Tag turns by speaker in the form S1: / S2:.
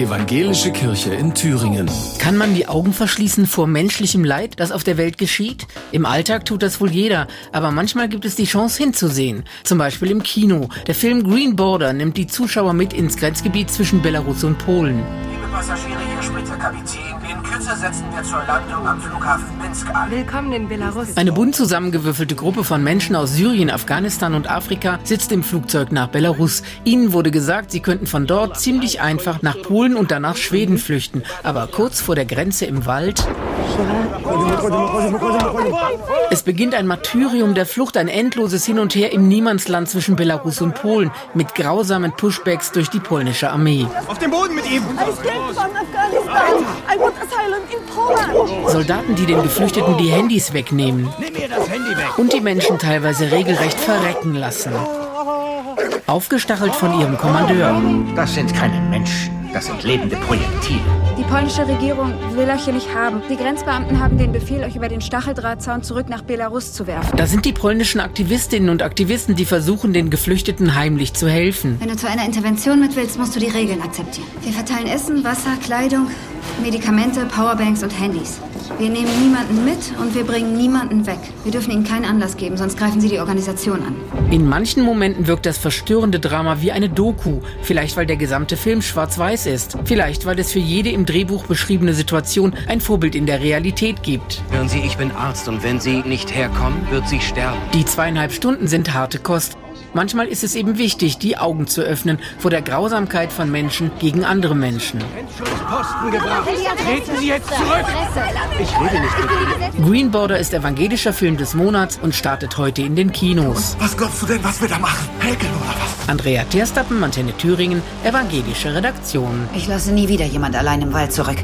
S1: Evangelische Kirche in Thüringen.
S2: Kann man die Augen verschließen vor menschlichem Leid, das auf der Welt geschieht? Im Alltag tut das wohl jeder, aber manchmal gibt es die Chance hinzusehen. Zum Beispiel im Kino. Der Film Green Border nimmt die Zuschauer mit ins Grenzgebiet zwischen Belarus und Polen.
S3: Liebe Passagiere, hier spricht der Kapitän. Kürze setzen wir zur Landung am Flughafen Minsk an.
S4: Willkommen in Belarus.
S2: Eine bunt zusammengewürfelte Gruppe von Menschen aus Syrien, Afghanistan und Afrika sitzt im Flugzeug nach Belarus. Ihnen wurde gesagt, sie könnten von dort ziemlich einfach nach Polen und danach Schweden flüchten. Aber kurz vor der Grenze im Wald. Es beginnt ein Martyrium der Flucht, ein endloses Hin und Her im Niemandsland zwischen Belarus und Polen mit grausamen Pushbacks durch die polnische Armee.
S5: Auf dem Boden mit ihm!
S2: Soldaten, die den Geflüchteten die Handys wegnehmen
S5: Handy weg!
S2: und die Menschen teilweise regelrecht verrecken lassen. Aufgestachelt von ihrem Kommandeur.
S3: Das sind keine Menschen, das sind lebende Projektile.
S6: Die polnische Regierung will euch hier nicht haben. Die Grenzbeamten haben den Befehl, euch über den Stacheldrahtzaun zurück nach Belarus zu werfen.
S2: Da sind die polnischen Aktivistinnen und Aktivisten, die versuchen, den Geflüchteten heimlich zu helfen.
S7: Wenn du zu einer Intervention mit willst, musst du die Regeln akzeptieren. Wir verteilen Essen, Wasser, Kleidung, Medikamente, Powerbanks und Handys. Wir nehmen niemanden mit und wir bringen niemanden weg. Wir dürfen ihnen keinen Anlass geben, sonst greifen sie die Organisation an.
S2: In manchen Momenten wirkt das verstörende Drama wie eine Doku. Vielleicht, weil der gesamte Film schwarz-weiß ist. Vielleicht, weil es für jede im Drehbuch beschriebene Situation ein Vorbild in der Realität gibt.
S8: Hören Sie, ich bin Arzt und wenn Sie nicht herkommen, wird sie sterben.
S2: Die zweieinhalb Stunden sind harte Kost. Manchmal ist es eben wichtig, die Augen zu öffnen vor der Grausamkeit von Menschen gegen andere Menschen.
S5: Posten gebracht! Treten Sie jetzt zurück! Ich rede nicht mit Ihnen.
S2: Green Border ist evangelischer Film des Monats und startet heute in den Kinos.
S9: Was glaubst du denn, was wir da machen? Häkeln oder was?
S2: Andrea Terstappen, Antenne Thüringen, evangelische Redaktion.
S7: Ich lasse nie wieder jemand allein im Wald zurück.